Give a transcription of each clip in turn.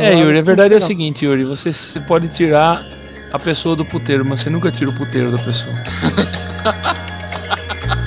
É, Yuri, a verdade é o seguinte, Yuri, você pode tirar a pessoa do puteiro, mas você nunca tira o puteiro da pessoa.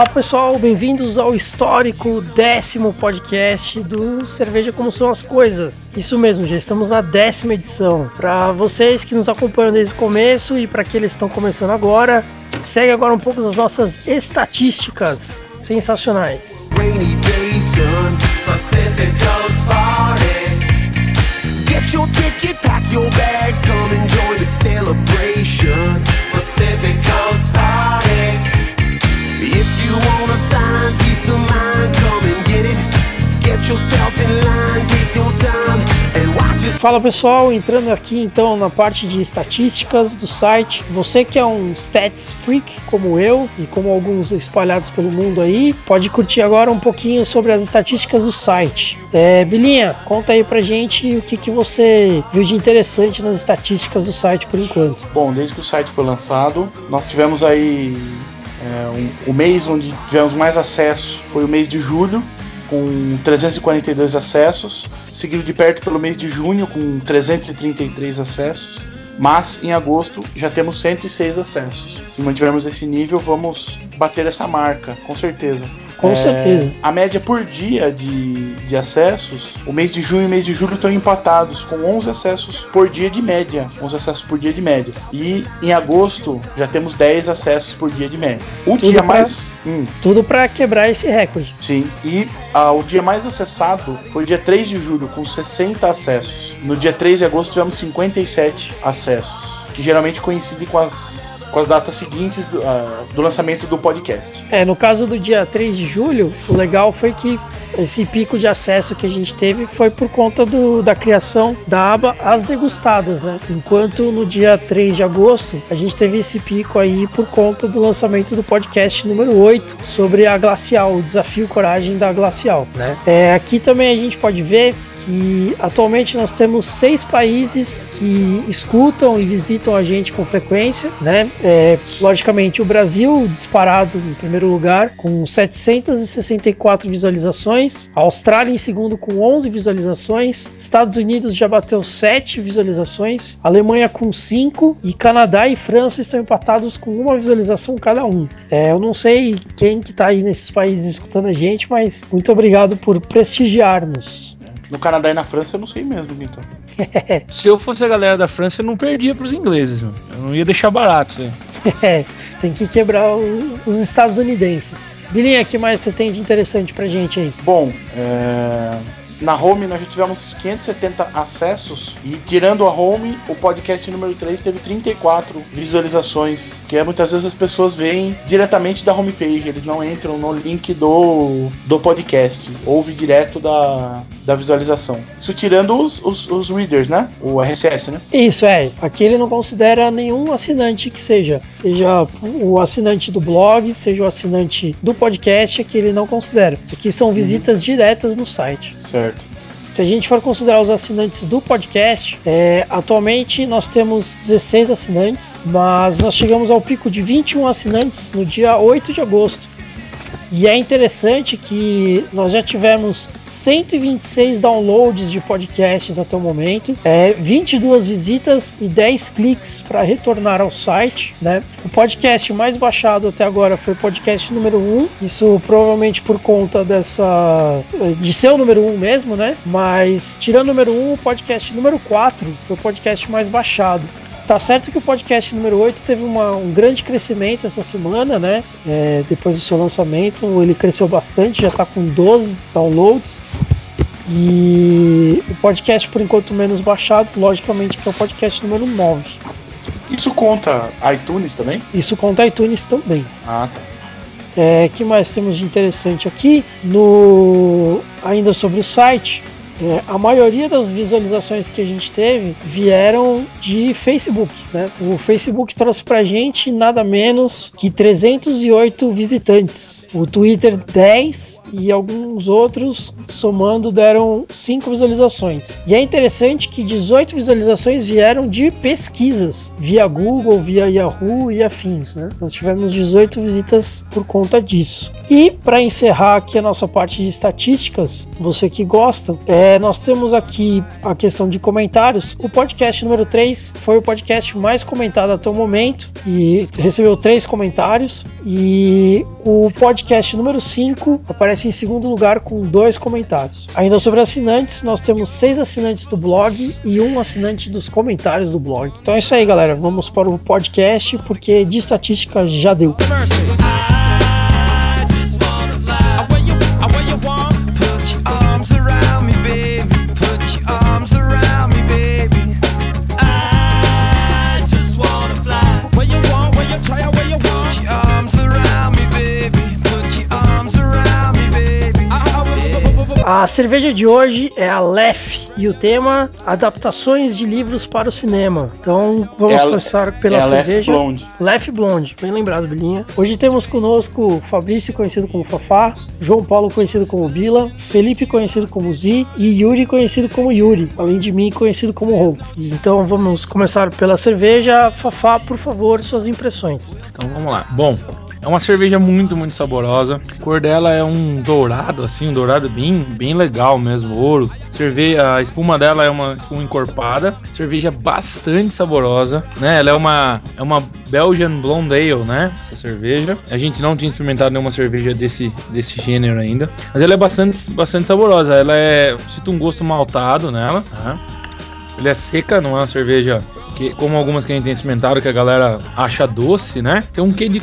Olá pessoal, bem-vindos ao histórico décimo podcast do Cerveja Como São as Coisas. Isso mesmo, já estamos na décima edição. Para vocês que nos acompanham desde o começo e para aqueles que estão começando agora, segue agora um pouco das nossas estatísticas sensacionais. Pacific Party. Fala pessoal, entrando aqui então na parte de estatísticas do site. Você que é um stats freak como eu e como alguns espalhados pelo mundo aí, pode curtir agora um pouquinho sobre as estatísticas do site. É, Bilinha, conta aí pra gente o que, que você viu de interessante nas estatísticas do site por enquanto. Bom, desde que o site foi lançado, nós tivemos aí é, um- o mês onde tivemos mais acesso foi o mês de julho, com 342 acessos, seguido de perto pelo mês de junho, com 333 acessos. Mas em agosto já temos 106 acessos. Se mantivermos esse nível, vamos bater essa marca, com certeza. Com É, certeza. A média por dia de, de acessos, o mês de junho e o mês de julho estão empatados, com 11 acessos por dia de média. 11 acessos por dia de média. E em agosto já temos 10 acessos por dia de média. O Tudo dia pra- mais. Hum, Tudo pra quebrar esse recorde. sim. E ah, o dia mais acessado foi dia 3 de julho, com 60 acessos. No dia 3 de agosto tivemos 57 acessos, que geralmente coincidem com as. Com as datas seguintes do, ah, do lançamento do podcast. É, no caso do dia 3 de julho, o legal foi que esse pico de acesso que a gente teve foi por conta do- da criação da aba As Degustadas, né? Enquanto no dia 3 de agosto a gente teve esse pico aí por conta do lançamento do podcast número 8 sobre a Glacial, o desafio coragem da Glacial, né? É, aqui também a gente pode ver que atualmente nós temos seis países que escutam e visitam a gente com frequência, né? É, logicamente o Brasil disparado em primeiro lugar com 764 visualizações, a Austrália em segundo com 11 visualizações, Estados Unidos já bateu 7 visualizações, Alemanha com 5 e Canadá e França estão empatados com uma visualização cada um. É, eu não sei quem que tá aí nesses países escutando a gente, mas muito obrigado por prestigiar-nos. No Canadá e na França eu não sei mesmo, então. Se eu fosse a galera da França, eu não perdia pros ingleses, meu. Eu não ia deixar barato isso aí. É, tem que quebrar o- os estadunidenses. Bilinha, o que mais você tem de interessante pra gente aí? Bom, é, na home nós já tivemos 570 acessos e tirando a home, o podcast número 3 teve 34 visualizações, que é muitas vezes as pessoas veem diretamente da homepage, eles não entram no link do, do podcast, ouve direto da, da visualização. Isso tirando os, os, os readers, né? O RSS, né? Isso é, aqui ele não considera nenhum assinante que seja, seja o assinante do blog, seja o assinante do podcast, aqui ele não considera. Isso aqui são visitas diretas no site. Certo. Se a gente for considerar os assinantes do podcast, é, atualmente nós temos 16 assinantes, mas nós chegamos ao pico de 21 assinantes no dia 8 de agosto. E é interessante que nós já tivemos 126 downloads de podcasts até o momento, é, 22 visitas e 10 cliques para retornar ao site. Né? O podcast mais baixado até agora foi o podcast número 1, isso provavelmente por conta dessa. de ser o número 1 mesmo, né? Mas tirando o número 1, o podcast número 4 foi o podcast mais baixado. Tá certo que o podcast número 8 teve uma- um grande crescimento essa semana, né? É, depois do seu lançamento, ele cresceu bastante, já tá com 12 downloads. E o podcast, por enquanto, menos baixado, logicamente, que é o podcast número 9. Isso conta iTunes também? Isso conta iTunes também. Ah, tá. É, que mais temos de interessante aqui? No ainda sobre o site, É, a maioria das visualizações que a gente teve vieram de Facebook, né? O Facebook trouxe pra gente nada menos que 308 visitantes. O Twitter 10 e alguns outros somando deram 5 visualizações. E é interessante que 18 visualizações vieram de pesquisas via Google, via Yahoo e afins, né? Nós tivemos 18 visitas por conta disso. E para encerrar aqui a nossa parte de estatísticas, você que gosta, é, nós temos aqui a questão de comentários. O podcast número 3 foi o podcast mais comentado até o momento e recebeu três comentários. E o podcast número 5 aparece em segundo lugar com dois comentários. Ainda sobre assinantes, nós temos seis assinantes do blog e um assinante dos comentários do blog. Então é isso aí, galera. Vamos para o podcast porque de estatística já deu. I A cerveja de hoje é a Lef e o tema adaptações de livros para o cinema. Então vamos É a- começar pela é a Lef cerveja. Blonde. Lef Blonde, bem lembrado, Bilinha. Hoje temos conosco Fabrício, conhecido como Fafá, João Paulo, conhecido como Bila, Felipe, conhecido como Zi, e Yuri, conhecido como Yuri, além de mim, conhecido como Rô. Então vamos começar pela cerveja. Fafá, por favor, suas impressões. Então vamos lá. Bom, é uma cerveja muito, muito saborosa. A cor dela é um dourado, assim, um dourado bem, bem legal mesmo, ouro. Cerveja, a espuma dela é uma espuma encorpada. Cerveja bastante saborosa, né? Ela é uma, é uma Belgian Blonde Ale, né? Essa cerveja. A gente não tinha experimentado nenhuma cerveja desse, desse gênero ainda. Mas ela é bastante, bastante saborosa. Ela é. Sinto um gosto maltado nela, tá? Ela é seca, não é uma cerveja que, como algumas que a gente tem experimentado, que a galera acha doce, né? Tem um quê de.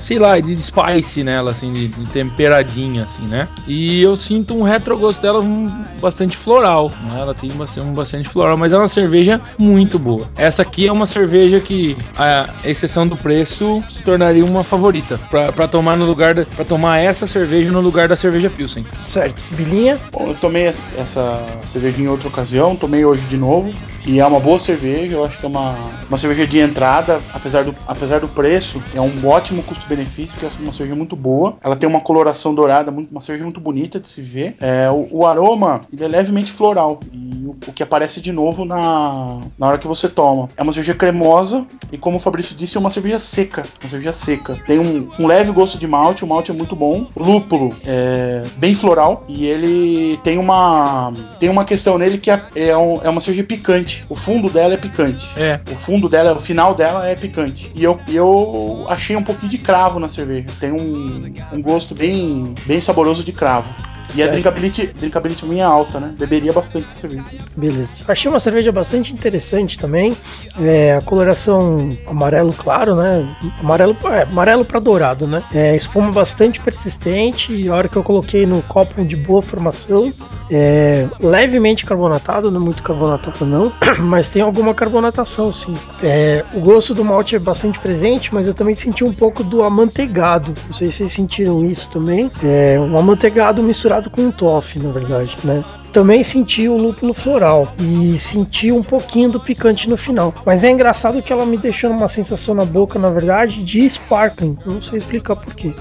Sei lá, de spice nela, assim, de, de temperadinha, assim, né? E eu sinto um retrogosto dela um, bastante floral, né? Ela tem bastante, um bastante floral, mas é uma cerveja muito boa. Essa aqui é uma cerveja que, a exceção do preço, se tornaria uma favorita pra, pra tomar no lugar da, pra tomar essa cerveja no lugar da cerveja Pilsen. Certo. Bilinha, Bom, eu tomei es- essa cerveja em outra ocasião, tomei hoje de novo. E é uma boa cerveja, eu acho que é uma, uma cerveja de entrada, apesar do, apesar do preço, é um ótimo custo-benefício, porque é uma cerveja muito boa. Ela tem uma coloração dourada, muito, uma cerveja muito bonita de se ver. É, o, o aroma ele é levemente floral, e o, o que aparece de novo na, na hora que você toma. É uma cerveja cremosa, e como o Fabrício disse, é uma cerveja seca. Uma cerveja seca. Tem um, um leve gosto de malte, o malte é muito bom. Lúpulo é bem floral, e ele tem uma, tem uma questão nele que é, é, um- é uma cerveja picante. O fundo dela é picante. É, O fundo dela, o final dela é picante. E eu, eu achei um pouquinho de cravo na cerveja. Tem um, um gosto bem, bem saboroso de cravo. E a drinkability, drinkability minha é alta, né? Beberia bastante essa cerveja. Beleza. Achei uma cerveja bastante interessante também. É, a coloração amarelo claro, né? Amarelo, é, amarelo para dourado, né? É, espuma bastante persistente. E a hora que eu coloquei no copo de boa formação, é levemente carbonatado, não muito carbonatado não, mas tem alguma carbonatação sim. É, o gosto do malte é bastante presente, mas eu também senti um pouco do amanteigado. Não sei se vocês sentiram isso também. É um amanteigado misturado com um toffee, na verdade, né? Também senti o lúpulo floral e senti um pouquinho do picante no final. Mas é engraçado que ela me deixou numa sensação na boca, na verdade, de sparkling. Eu Não sei explicar porquê.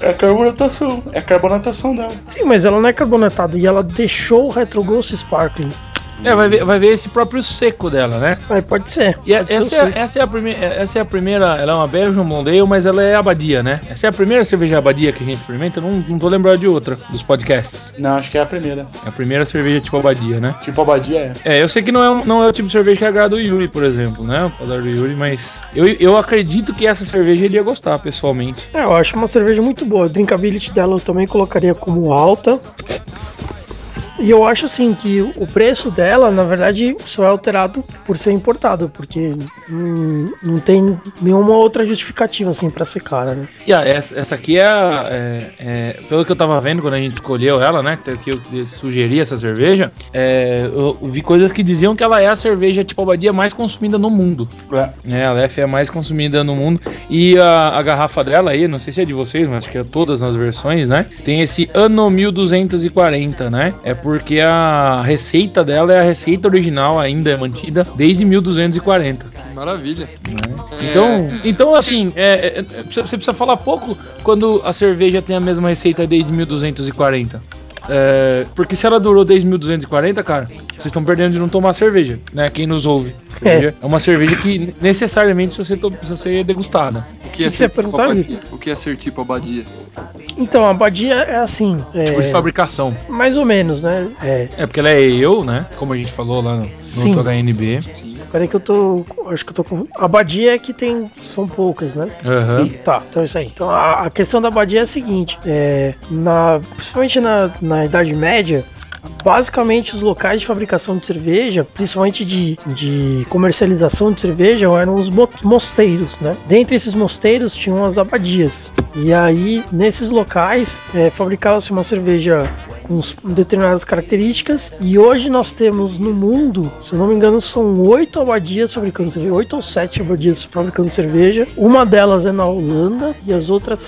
É a carbonatação. É carbonatação dela. Sim, mas ela não é carbonatada e ela deixou o retrogosto sparkling. É vai, ver, vai ver esse próprio seco dela, né? Aí pode ser. E a- pode ser essa, é, seco. essa, é a primeira, essa é a primeira, ela é uma Belgian Blonde Ale, mas ela é abadia, né? Essa é a primeira cerveja abadia que a gente experimenta, eu não, não tô lembrado de outra dos podcasts. Não, acho que é a primeira. É a primeira cerveja tipo abadia, né? Tipo a Badia é. É, eu sei que não é, não é o tipo de cerveja que agrada o Yuri, por exemplo, né? O paladar do Yuri, mas eu, eu acredito que essa cerveja ele ia gostar, pessoalmente. É, eu acho uma cerveja muito boa. A drinkability dela eu também colocaria como alta. E eu acho assim que o preço dela, na verdade, só é alterado por ser importado, porque hum, não tem nenhuma outra justificativa assim para ser cara, né? E ah, essa, essa aqui é, a- é- é- Pelo que eu tava vendo quando a gente escolheu ela, né? Que eu sugeri essa cerveja, é, eu, eu vi coisas que diziam que ela é a cerveja tipo abadia mais consumida no mundo. É. É, a Lef é a mais consumida no mundo. E a, a garrafa dela aí, não sei se é de vocês, mas acho que é todas as versões, né? Tem esse ano 1240, né? É por porque a receita dela é a receita original, ainda é mantida desde 1240. Que maravilha. É, Então, então assim, é, é, é, você precisa falar pouco quando a cerveja tem a mesma receita desde 1240. É, porque se ela durou desde 1240, cara, vocês estão perdendo de não tomar cerveja, né? Quem nos ouve. Cerveja É uma cerveja que necessariamente precisa ser, precisa ser degustada. o que é que ser tipo abadia? O que é ser tipo abadia? Então, a abadia é assim, Tipo de é, fabricação. mais ou menos, né? É, É porque ela é eu, né? Como a gente falou lá no, Sim. no HNB. Sim. peraí que eu tô. Acho que eu tô com. A abadia é que tem. São poucas, né? Aham. Tá, então é isso aí. Então a, a questão da abadia é a seguinte: é, na, principalmente na, na Idade Média, basicamente os locais de fabricação de cerveja, principalmente de, de comercialização de cerveja, eram os mo- mosteiros, né? Dentre esses mosteiros tinham as abadias. E aí, nesses locais, é, fabricava-se uma cerveja com determinadas características. E hoje nós temos no mundo, se eu não me engano, são oito abadias fabricando cerveja, oito ou sete abadias fabricando cerveja. Uma delas é na Holanda e as outras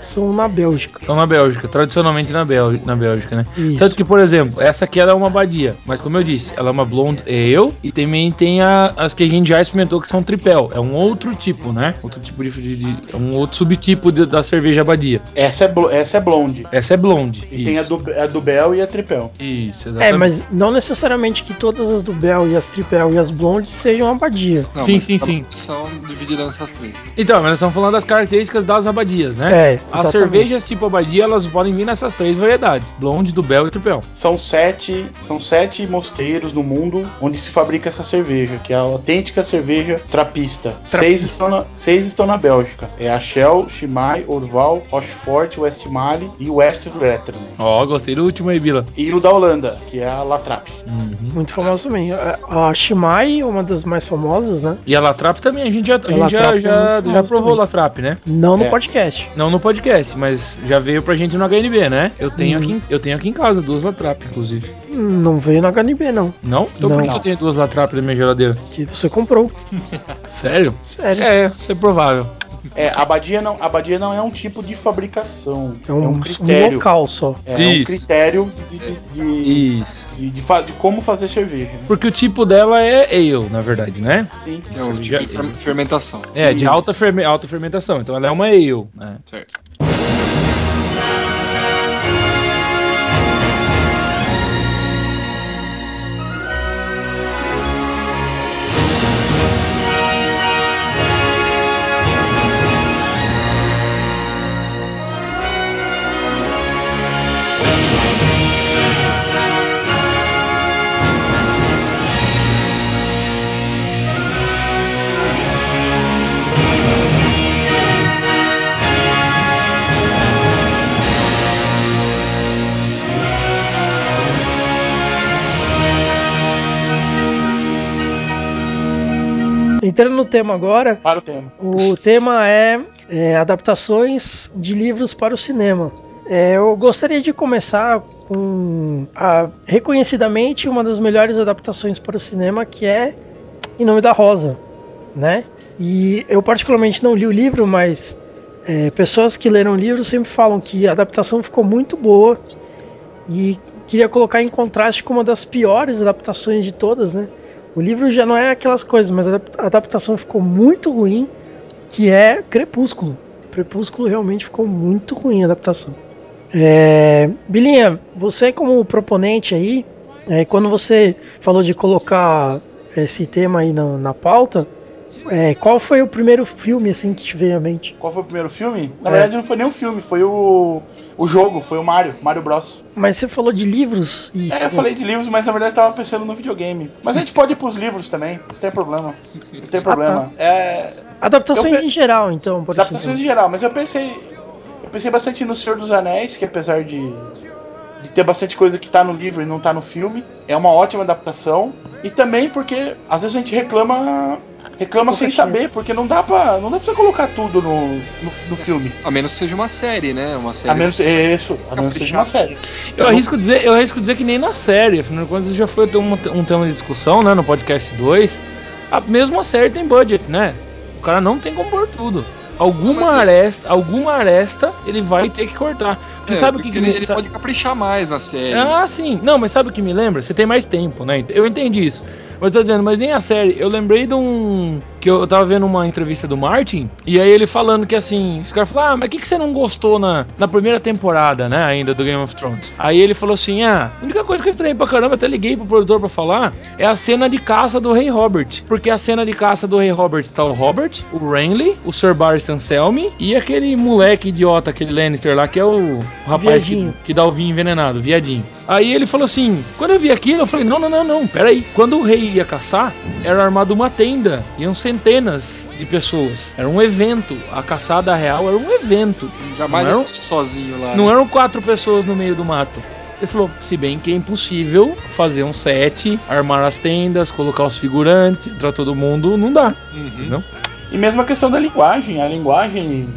são na Bélgica. São na Bélgica, tradicionalmente na, Bél na Bélgica, né? Isso. Tanto que, por exemplo, essa aqui ela é uma abadia, mas como eu disse, ela é uma blonde ale e também tem a- as que a gente já experimentou que são tripel. É um outro tipo, né? Outro tipo de. de- de- é um outro subtipo de- da cerveja abadia. Essa é, essa é blonde. Essa é blonde. E tem a do, a do Bel e a Tripel. Isso, É, exatamente. mas não necessariamente que todas as do Bel e as Tripel e as Blondes sejam abadia. Não, Sim, mas sim, tá- sim. São divididas nessas três. Então, mas nós estamos falando das características das abadias, né? É, As exatamente. cervejas tipo abadia, elas podem vir nessas três variedades: blonde, dubel e tripel. São sete, são sete mosteiros no mundo onde se fabrica essa cerveja, que é a autêntica cerveja trapista. Seis, estão na, seis estão na Bélgica. É a Shell, Chimay, Orval, Rochefort, Westmalle e West Veteran. Ó, gostei do último aí, Bila. E o da Holanda, que é a Latrap. Muito famosa também. A, a Shimai, uma das mais famosas, né? E a Latrap também, a gente já, a gente Latrap já, é já, já provou. Latrap, né? Não no É. podcast. Não no podcast, mas já veio pra gente no HNB, né? Eu tenho, Hum. aqui, em- eu tenho aqui em casa duas Latrap, inclusive. Não veio na HNB, não. Não? Então Não. por que eu tenho duas Latrap na minha geladeira? Que você comprou. Sério? Sério. É, isso é provável. É, a abadia não, a abadia não é um tipo de fabricação. É um, um critério. local só. É um Isso. critério de, de, de, de, de de como fazer cerveja. né? Porque o tipo dela é ale, na verdade, né? Sim. É Já- tipo de fer- fermentação. É, de alta, ferme- alta fermentação. Então ela é uma ale, né? Certo. Entrando no tema agora, Para o tema. o tema é, é, adaptações de livros para o cinema. É, eu gostaria de começar com a, reconhecidamente uma das melhores adaptações para o cinema, que é Em Nome da Rosa, né? E eu particularmente não li o livro, mas é, pessoas que leram o livro sempre falam que a adaptação ficou muito boa e queria colocar em contraste com uma das piores adaptações de todas, né? O livro já não é aquelas coisas, mas a adap- a adaptação ficou muito ruim, que é Crepúsculo. Crepúsculo realmente ficou muito ruim a adaptação. É, Bilinha, você como proponente aí, é, quando você falou de colocar esse tema aí na, na pauta, é, qual foi o primeiro filme assim que te veio à mente? Qual foi o primeiro filme? Na É. verdade, não foi nem um filme, foi o, o jogo, foi o Mario, Mario Bros. Mas você falou de livros e É, eu falei de livros, mas na verdade eu tava pensando no videogame. Mas a gente pode ir pros livros também, não tem problema. Não tem problema. É. adaptações pe- em geral, então, por Adaptações em geral, mas eu pensei. Eu pensei bastante no Senhor dos Anéis, que apesar de, de ter bastante coisa que tá no livro e não tá no filme, é uma ótima adaptação. E também porque às vezes a gente reclama. Reclama sem saber, porque não dá pra. Não dá pra você colocar tudo no, no, no filme. A menos que seja uma série, né? Uma série. A menos, isso, a menos que seja uma série. Eu arrisco dizer, eu arrisco dizer que nem na série, afinal de contas já foi um, um tema de discussão, né, no podcast 2. A mesma série tem budget, né? O cara não tem como pôr tudo. alguma Não, mas- aresta, alguma aresta ele vai ter que cortar. Porque É, sabe o que, que ele, me- ele pode caprichar mais na série. Ah, sim. Não, mas sabe o que me lembra? Você tem mais tempo, né? Eu entendi isso. Mas tô dizendo, mas nem a série. Eu lembrei de um. Que eu tava vendo uma entrevista do Martin. E aí ele falando que assim. Os caras falaram, ah, mas o que, que você não gostou na, na primeira temporada, né? Ainda do Game of Thrones. Aí ele falou assim: ah, a única coisa que eu estranhei pra caramba, até liguei pro produtor pra falar, é a cena de caça do Rei Robert. Porque a cena de caça do Rei Robert tá o Robert, o Renly, o Sir Barry Selmy e aquele moleque idiota, aquele Lannister lá, que é o, o rapaz que, que dá o vinho envenenado, viadinho. Aí ele falou assim: quando eu vi aquilo, eu falei: não, não, não, não, peraí. Quando o rei ia caçar, era armado uma tenda, iam centenas de pessoas. Era um evento. A caçada real era um evento. Jamais não eram, estaria sozinho lá. não né? eram quatro pessoas no meio do mato. Ele falou, se bem que é impossível fazer um set, armar as tendas, colocar os figurantes, entrar todo mundo, não dá. Uhum. Não? E mesmo a questão da linguagem, a linguagem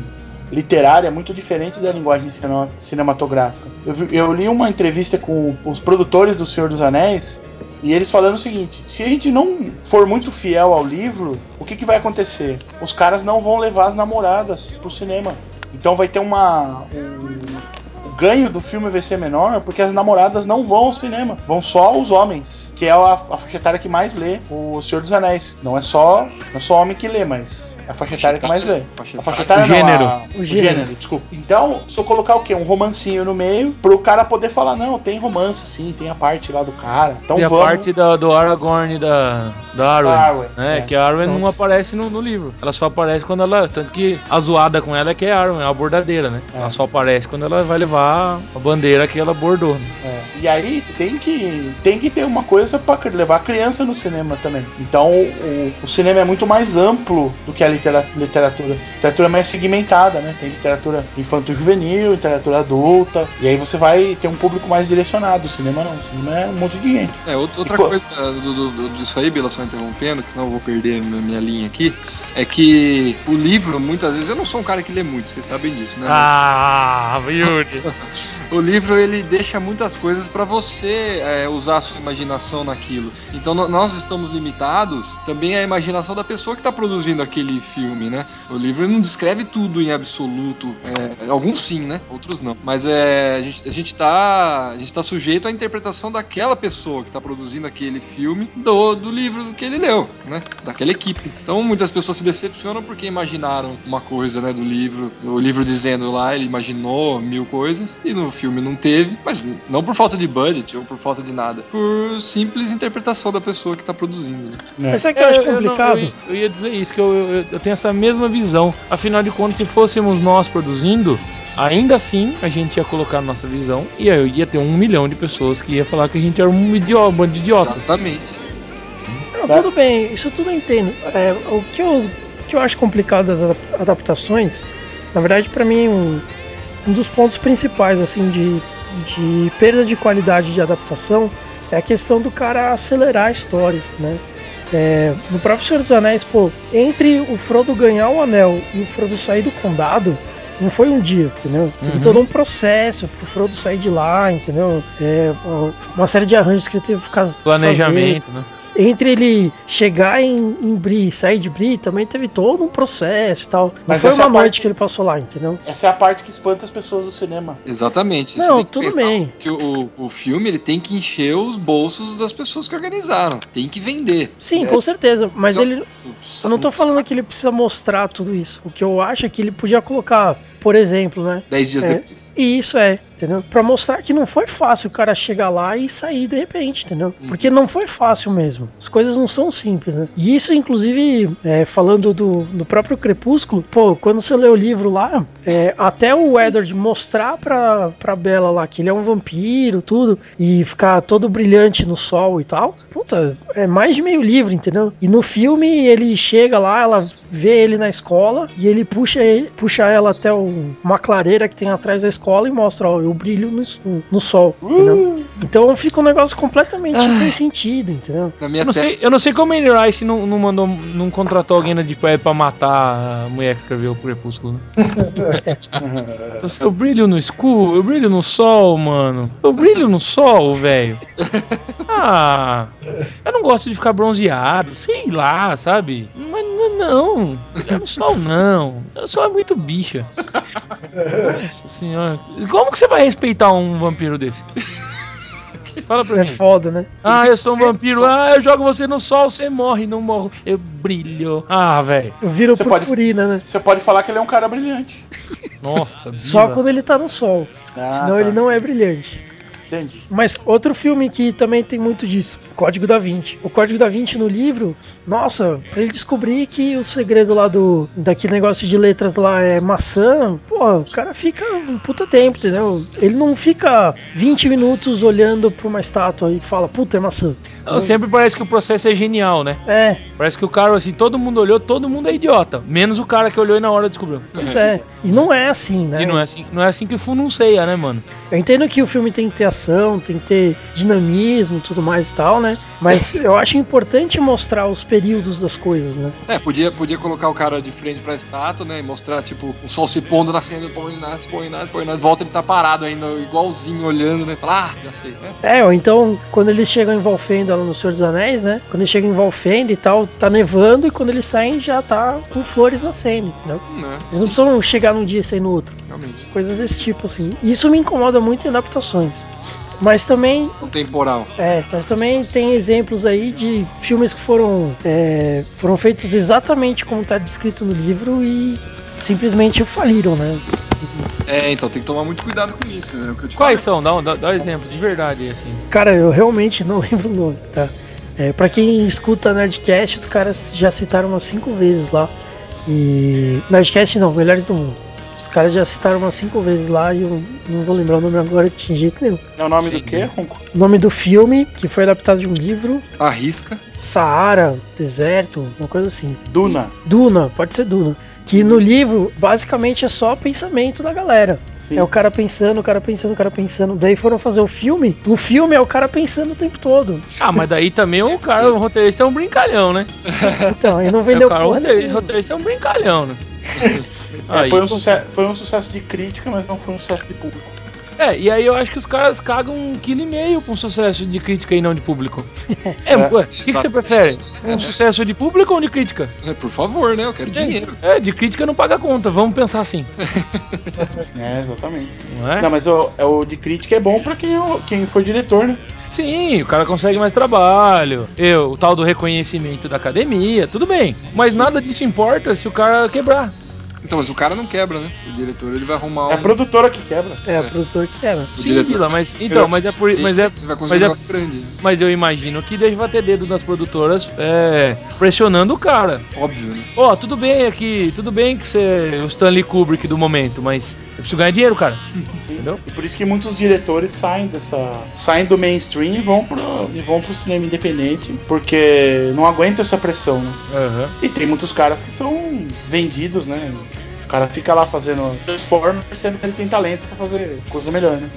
literária é muito diferente da linguagem cine- cinematográfica. Eu, vi- eu li uma entrevista com os produtores do Senhor dos Anéis e eles falando o seguinte: se a gente não for muito fiel ao livro, o que, que vai acontecer? Os caras não vão levar as namoradas pro cinema. Então vai ter uma. um- o ganho do filme vai ser menor porque as namoradas não vão ao cinema, vão só os homens, que é a, a faixa etária que mais lê o Senhor dos Anéis. Não é só, não é só homem que lê, mas a faixa etária que mais. Faixa A faixa etária. O não, gênero. a- O o gênero. gênero, desculpa. Então, se eu colocar o quê? Um romancinho no meio, pro cara poder falar, não, tem romance sim, tem a parte lá do cara. Então a vamos. parte da- do Aragorn e da, da Arwen, Da Arwen, né? é. Que a Arwen não Nossa. aparece no, no livro. Ela só aparece quando ela. Tanto que a zoada com ela é que é a Arwen, é a bordadeira, né? É. Ela só aparece quando ela vai levar a bandeira que ela bordou. né? É. E aí tem que, tem que ter uma coisa pra levar a criança no cinema também. Então o, o cinema é muito mais amplo do que a literatura. Literatura é mais segmentada, né? Tem literatura infanto-juvenil, literatura adulta. E aí você vai ter um público mais direcionado. O cinema não. O cinema é um monte de gente. É, out- outra E co- coisa do, do- do- disso aí, Bila, só interrompendo, que senão eu vou perder minha, minha linha aqui, é que o livro, muitas vezes, eu não sou um cara que lê muito, vocês sabem disso, né? Mas Ah, Yuri! o livro, ele deixa muitas coisas pra você é, usar a sua imaginação naquilo. Então nós estamos limitados também à imaginação da pessoa que está produzindo aquele filme, né? O livro não descreve tudo em absoluto. é, alguns sim, né? Outros não. Mas é, a, gente, a gente tá. A gente tá sujeito à interpretação daquela pessoa que está produzindo aquele filme do, do livro que ele leu, né? Daquela equipe. Então muitas pessoas se decepcionam porque imaginaram uma coisa, né, do livro. O livro dizendo lá, ele imaginou mil coisas e no filme não teve, mas não por falta de budget ou por falta de nada, por simples interpretação da pessoa que tá produzindo. né? Mas o que eu acho É, não, complicado? eu, eu ia dizer isso, que eu, eu, eu tenho essa mesma visão. Afinal de contas, se fôssemos nós produzindo, ainda assim a gente ia colocar a nossa visão e aí ia ter um milhão de pessoas que ia falar que a gente era um idiota, um bando de idiota. Exatamente. Não, tudo bem, isso tudo eu entendo. É, o que eu, o que eu acho complicado das adap- adaptações, na verdade, pra mim, um, um dos pontos principais, assim, de, de perda de qualidade de adaptação é a questão do cara acelerar a história, né? É, no próprio Senhor dos Anéis, pô, entre o Frodo ganhar o anel e o Frodo sair do condado, não foi um dia, entendeu? Teve Uhum. todo um processo pro Frodo sair de lá, entendeu? É, uma série de arranjos que ele teve que ficar fazer Planejamento, né? Entre ele chegar em, em Bri e sair de Bri, também teve todo um processo e tal. Não Mas foi é uma a noite parte- que ele passou lá, entendeu? Essa é a parte que espanta as pessoas do cinema. Exatamente. Não, Você tem que tudo bem. que o, o filme ele tem que encher os bolsos das pessoas que organizaram. Tem que vender. Sim, É. com certeza. Mas Então, ele. Eu não tô falando que ele precisa mostrar tudo isso. O que eu acho é que ele podia colocar, por exemplo, né? Dez dias É. depois. E isso é, entendeu? Pra mostrar que não foi fácil o cara chegar lá e sair de repente, entendeu? Uhum. Porque não foi fácil mesmo. As coisas não são simples, né? E isso, inclusive, é, falando do, do próprio Crepúsculo, pô, quando você lê o livro lá, é, até o Edward mostrar pra, pra Bella lá que ele é um vampiro, tudo, e ficar todo brilhante no sol e tal, puta, é mais de meio livro, entendeu? E no filme ele chega lá, ela vê ele na escola e ele puxa, ele- puxa ela até o- uma clareira que tem atrás da escola e mostra, ó, eu brilho no, no sol, entendeu? Então fica um negócio completamente sem sentido, entendeu? Na minha Eu não, sei, tese, eu não sei como a Anne Rice não, não mandou, não contratou alguém na Deep Web pra matar a mulher que escreveu o Crepúsculo, né? Assim, eu brilho no escuro, eu brilho no sol, mano. Eu brilho no sol, velho. Ah, eu não gosto de ficar bronzeado, sei lá, sabe? Mas não, Não, brilhar no sol não. O sol é muito bicha. Nossa senhora. Como que você vai respeitar um vampiro desse? Fala pra É mim. foda, né? Ah, eu sou um vampiro. Ah, eu jogo você no sol, você morre, não morro. Eu brilho. Ah, velho. Eu viro Você pode- purpurina, né? Você pode falar que ele é um cara brilhante. Nossa, Só quando ele tá no sol. Ah, Senão tá. ele não é brilhante. Entendi. Mas outro filme que também tem muito disso, Código da Vinci. O Código da Vinci no livro, nossa, pra ele descobrir que o segredo lá do daquele negócio de letras lá é maçã, pô, o cara fica um puta tempo, entendeu? Ele não fica 20 minutos olhando pra uma estátua e fala, puta, é maçã. Não, sempre parece que o processo é genial, né? É, Parece que o cara, assim, todo mundo olhou, todo mundo é idiota. Menos o cara que olhou e na hora descobriu. pois é. E não é assim, né? E não é assim, não é assim que fununcia, né, mano? Eu entendo que o filme tem que ter tem que ter dinamismo, tudo mais e tal, né? Mas eu acho importante mostrar os períodos das coisas, né? É, podia, podia colocar o cara de frente pra estátua, né? E mostrar, tipo, o sol se pondo, nascendo, põe, nasce, põe, nasce, põe, nasce. Volta ele tá parado ainda, igualzinho, olhando, né? Fala, ah, já sei, né? É, ou então, quando eles chegam em Valfenda lá no Senhor dos Anéis, né? Quando eles chegam em Valfenda e tal, tá nevando e quando eles saem já tá com flores nascendo, entendeu? Né? Eles não precisam chegar num dia e sair no outro. Realmente. Coisas desse tipo, assim. E isso me incomoda muito em adaptações. Mas também temporal. É, mas também tem exemplos aí de filmes que foram, é, foram feitos exatamente como está descrito no livro e simplesmente faliram, né? É, então tem que tomar muito cuidado com isso, né? O que eu te Quais falei. são? Dá, um- dá, dá exemplos de verdade, assim. Cara, eu realmente não lembro o nome, tá? É, pra quem escuta Nerdcast, os caras já citaram umas cinco vezes lá. E. Nerdcast não, Melhores do Mundo. Os caras já citaram umas cinco vezes lá e eu não vou lembrar o nome agora de jeito nenhum. É o nome Sim. do quê, Ronco? O nome do filme, que foi adaptado de um livro, Arrisca. Saara, Deserto, uma coisa assim. Duna. Duna, pode ser Duna. Que no livro, basicamente, é só pensamento da galera. Sim. É o cara pensando, o cara pensando, o cara pensando. Daí foram fazer o filme. O filme é o cara pensando o tempo todo. Ah, mas daí também o cara, o roteirista é um brincalhão, né? Então, aí não É, vendeu o cara, o porra roteirista é um brincalhão, né? É, foi, um sucesso, foi um sucesso de crítica, mas não foi um sucesso de público. É, e aí eu acho que os caras cagam um quilo e meio com sucesso de crítica e não de público. É, ué, o que, que você prefere? Um sucesso de público ou de crítica? É, por favor, né? Eu quero dinheiro. É, de crítica não paga conta, vamos pensar assim, É, exatamente. não é? Não, mas o, é o de crítica é bom pra quem, é quem foi diretor, né? Sim, o cara consegue mais trabalho, eu, o tal do reconhecimento da academia, tudo bem. Mas nada disso importa se o cara quebrar. Então, mas o cara não quebra, né? O diretor ele vai arrumar um. É a produtora que quebra. É, o produtor que era. o Sim, diretor. Vila, mas então, mas é por, mas é, vai conseguir mas é- grande. mas eu imagino que deve ter dedo das produtoras é, pressionando o cara. Óbvio, né? Ó, tudo bem aqui, tudo bem que você é o Stanley Kubrick do momento, mas eu preciso ganhar dinheiro, cara. Sim. Entendeu? E por isso que muitos diretores saem dessa. saem do mainstream e vão pro, e vão pro cinema independente, porque não aguenta essa pressão, né? Aham. E tem muitos caras que são vendidos, né? O cara fica lá fazendo Transformers, sendo que ele tem talento pra fazer coisa melhor, né?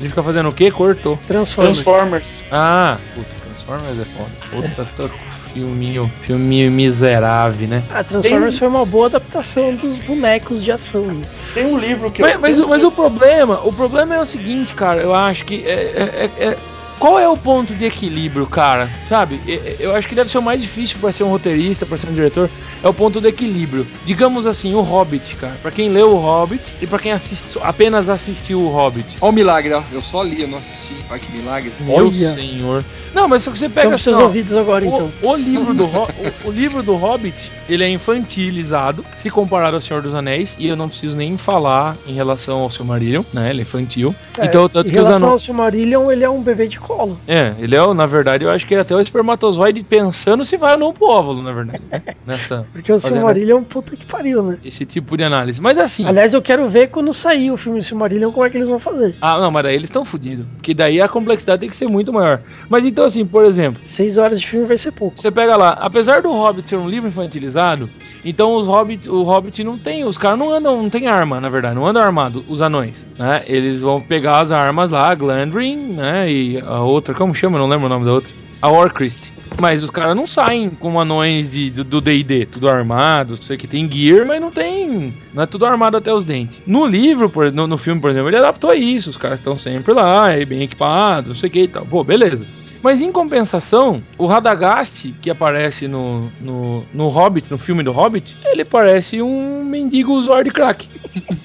Ele fica fazendo o quê? Cortou. Transformers. Transformers. Ah, puta, Transformers é foda. Puta, tô- filminho, filminho miserável, né? Ah, Transformers Tem- foi uma boa adaptação dos bonecos de ação. né? Tem um livro que Mas, eu. mas, mas o problema, o problema é o seguinte, cara, eu acho que é, é- é- qual é o ponto de equilíbrio, cara? Sabe? Eu acho que deve ser o mais difícil pra ser um roteirista, pra ser um diretor, é o ponto do equilíbrio. Digamos assim, o Hobbit, cara. Pra quem leu o Hobbit e pra quem assiste, apenas assistiu o Hobbit. Olha o milagre, ó. Eu só li, eu não assisti. Olha que milagre. Meu Olha. senhor. Não, mas só que você pega Então, assim, seus ó, ouvidos agora, então. O, o livro do o, o livro do Hobbit, ele é infantilizado, se comparado ao Senhor dos Anéis, e eu não preciso nem falar em relação ao Silmarillion, né? Ele é infantil. É, então, tanto em que os relação ao. Silmarillion, ele é um bebê de colo. É, ele é, o- na verdade, eu acho que ele é até o espermatozoide pensando se vai ou não pro óvulo, na verdade. Nessa, Porque o Silmarillion é um puta que pariu, né? esse tipo de análise. Mas assim. Aliás, eu quero ver quando sair o filme Silmarillion como é que eles vão fazer. Ah, não, mas daí eles estão fodidos. Porque daí a complexidade tem que ser muito maior. Mas então, assim, por exemplo. Seis horas de filme vai ser pouco. Você pega lá, apesar do Hobbit ser um livro infantilizado, então os Hobbits, o Hobbit não tem, os caras não andam, não tem arma, na verdade, não andam armados, os anões, né? Eles vão pegar as armas lá, a Glandrin, né? E a outra, como chama? Não lembro o nome da outra. A Warcrest. Mas os caras não saem com anões de, do- do D&D, tudo armado, sei que tem gear, mas não tem, não é tudo armado até os dentes. No livro, por, no, no filme, por exemplo, ele adaptou isso, os caras estão sempre lá, é bem equipados, não sei o que e tal. Pô, beleza. Mas em compensação, o Radagast, que aparece no, no, no Hobbit, no filme do Hobbit, ele parece um mendigo usuário de crack.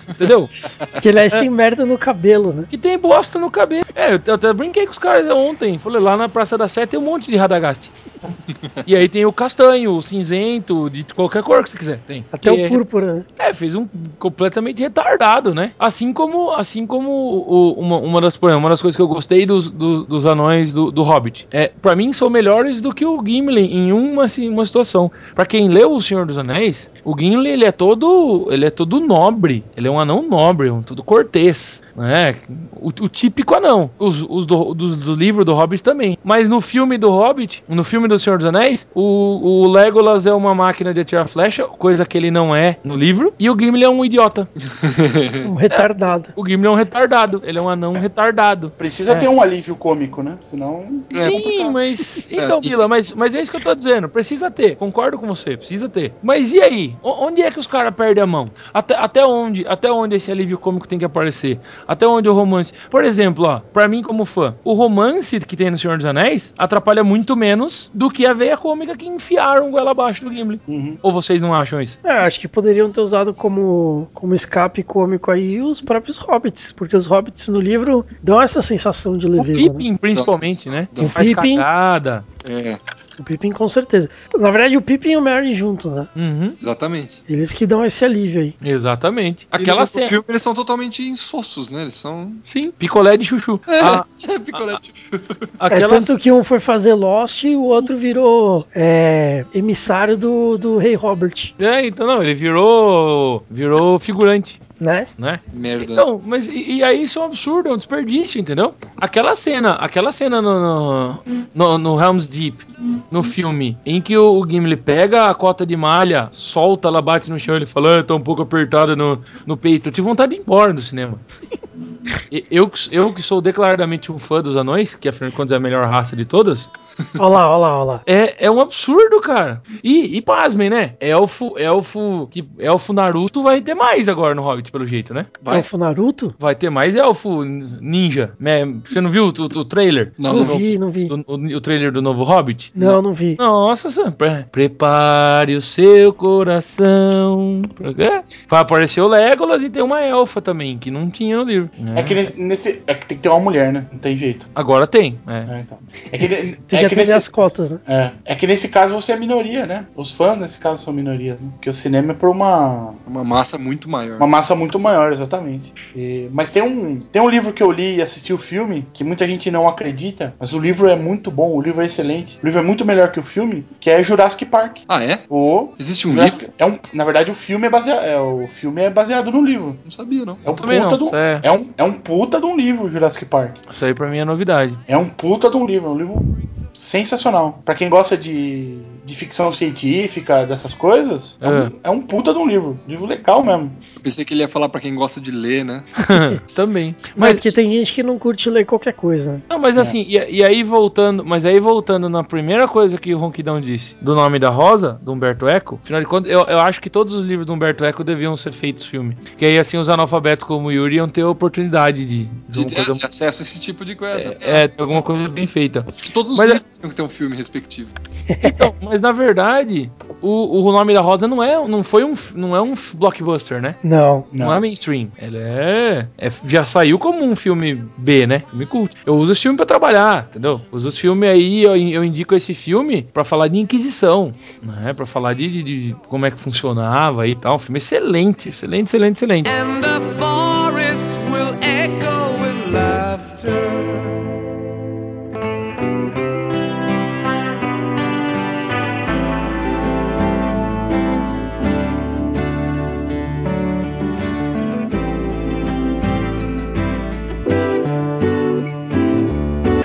Entendeu? Que aliás tem merda no cabelo, né? Que tem bosta no cabelo. É, eu até brinquei com os caras ontem. Falei, lá na Praça da Sé tem um monte de Radagast. e aí tem o castanho, o cinzento, de qualquer cor que você quiser. Tem. Até Que o púrpura, né? é, fez um completamente retardado, né? Assim como, assim como o- uma, uma, das, uma das coisas que eu gostei dos, do- dos anões do, do Hobbit. É, para mim são melhores do que o Gimli em uma, assim, uma situação. Pra quem leu O Senhor dos Anéis, o Gimli ele é todo, ele é todo nobre. Ele é um anão nobre, um todo cortês. Né? O, o típico anão. Os, os do, dos- do livro do Hobbit também. Mas no filme do Hobbit, no filme do Senhor dos Anéis, o, o Legolas é uma máquina de atirar flecha, coisa que ele não é no livro. E o Gimli é um idiota. Um retardado. O Gimli é um retardado. Ele é um anão retardado. Precisa É. ter um alívio cômico, né? Senão. Sim, mas. Então, É. Vila, mas, mas é isso que eu tô dizendo. Precisa ter. Concordo com você, precisa ter. Mas e aí? O- onde é que os caras perdem a mão? Até, até onde? Até onde esse alívio cômico tem que aparecer? Até onde o romance. Por exemplo, ó, pra mim como fã, o romance que tem no Senhor dos Anéis atrapalha muito menos do que a veia cômica que enfiaram goela abaixo do Gimli. Uhum. Ou vocês não acham isso? É, acho que poderiam ter usado como, como escape cômico aí os próprios hobbits, porque os hobbits no livro dão essa sensação de O leveza. Né? Pippin, principalmente, Nossa, né? o Que faz Pippin- cagada. É, O Pippin com certeza. Na verdade, o Pippin e o Merry juntos, né? Uhum, exatamente. Eles que dão esse alívio aí. exatamente. Aquela no cena. filme eles são totalmente insossos, né? Eles são. Sim, picolé de chuchu. É, A- picolé de É, aquela tanto que um foi fazer Lost e o outro virou é, emissário do, do rei Robert, É, então não, ele virou virou figurante, né? né? merda. Então, mas e, e aí isso é um absurdo, é um desperdício, entendeu? Aquela cena, aquela cena no, no, no, no Helm's Deep, no filme, em que o, o Gimli pega a cota de malha, solta, ela bate no chão, ele fala, ah, tá um pouco apertada no, no peito. Eu tive vontade de ir embora do cinema. Eu, que- eu que sou declaradamente um fã dos anões, que afinal de contas é a melhor raça de todas, Olha lá, olha lá, olha lá. é, é um absurdo, cara. E, e pasmem, né? Elfo, elfo, que, elfo Naruto vai ter mais agora no Hobbit, pelo jeito, né? Vai. Elfo Naruto? Vai ter mais elfo ninja. né? Você não viu o, o- o trailer? Não, Não não. vi, não vi. Do- o, o trailer do novo Hobbit? Não, não vi. Nossa, Sam, pre- prepare o seu coração. Pra quê? Vai aparecer o Legolas e tem uma elfa também, que não tinha no livro. É que nesse, nesse- É que tem que ter uma mulher, né? Não tem jeito. Agora tem. É. É, então. É que, é que que atender nesse, as cotas, né? é, é que nesse caso você é minoria, né? Os fãs nesse caso são minorias, né? Porque o cinema é por uma, Uma massa muito maior. uma massa muito maior, exatamente. E- mas tem um, tem um livro que eu li e assisti o filme, que muita gente não acredita, mas o livro é muito bom, o livro é excelente. O livro é muito melhor que o filme, que é Jurassic Park. Ah, é? O Existe um Jurassic- livro? é um, na verdade, o filme é baseado, é, o filme é baseado no livro. Não sabia, não. É um puta não, do, é. é um, é um puta de um livro, Jurassic Park. Isso aí pra mim é novidade. É um puta de um livro, é um livro sensacional. Pra quem gosta de, de ficção científica, dessas coisas, é, um, é um puta de um livro. Livro legal mesmo. Eu pensei que ele ia falar pra quem gosta de ler, né? Também. Mas Mas porque tem gente que não curte ler qualquer coisa? Não, mas assim, e, e aí voltando, mas aí voltando na primeira coisa que o Ronquidão disse, do nome da Rosa, do Humberto Eco, afinal de contas, eu, eu acho que todos os livros do Humberto Eco deviam ser feitos filme. Que aí assim os analfabetos como o Yuri iam ter a oportunidade de, de De ter coisa, acesso a esse tipo de coisa. é, ter alguma coisa bem feita. Acho que todos os Mas é- livros têm que ter um filme respectivo. Então, mas na verdade, o, o nome da Rosa não é, não foi um, não é um blockbuster, né? Não. Não, Não. é mainstream. Ele é, é- Já saiu como um filme B, né? Filme cult. Eu uso esse filme pra trabalhar, entendeu? Uso esse filme aí, eu, eu indico esse filme pra falar de Inquisição, né? Pra falar de, de- de como é que funcionava e tal. Um filme excelente, excelente, excelente, excelente. And the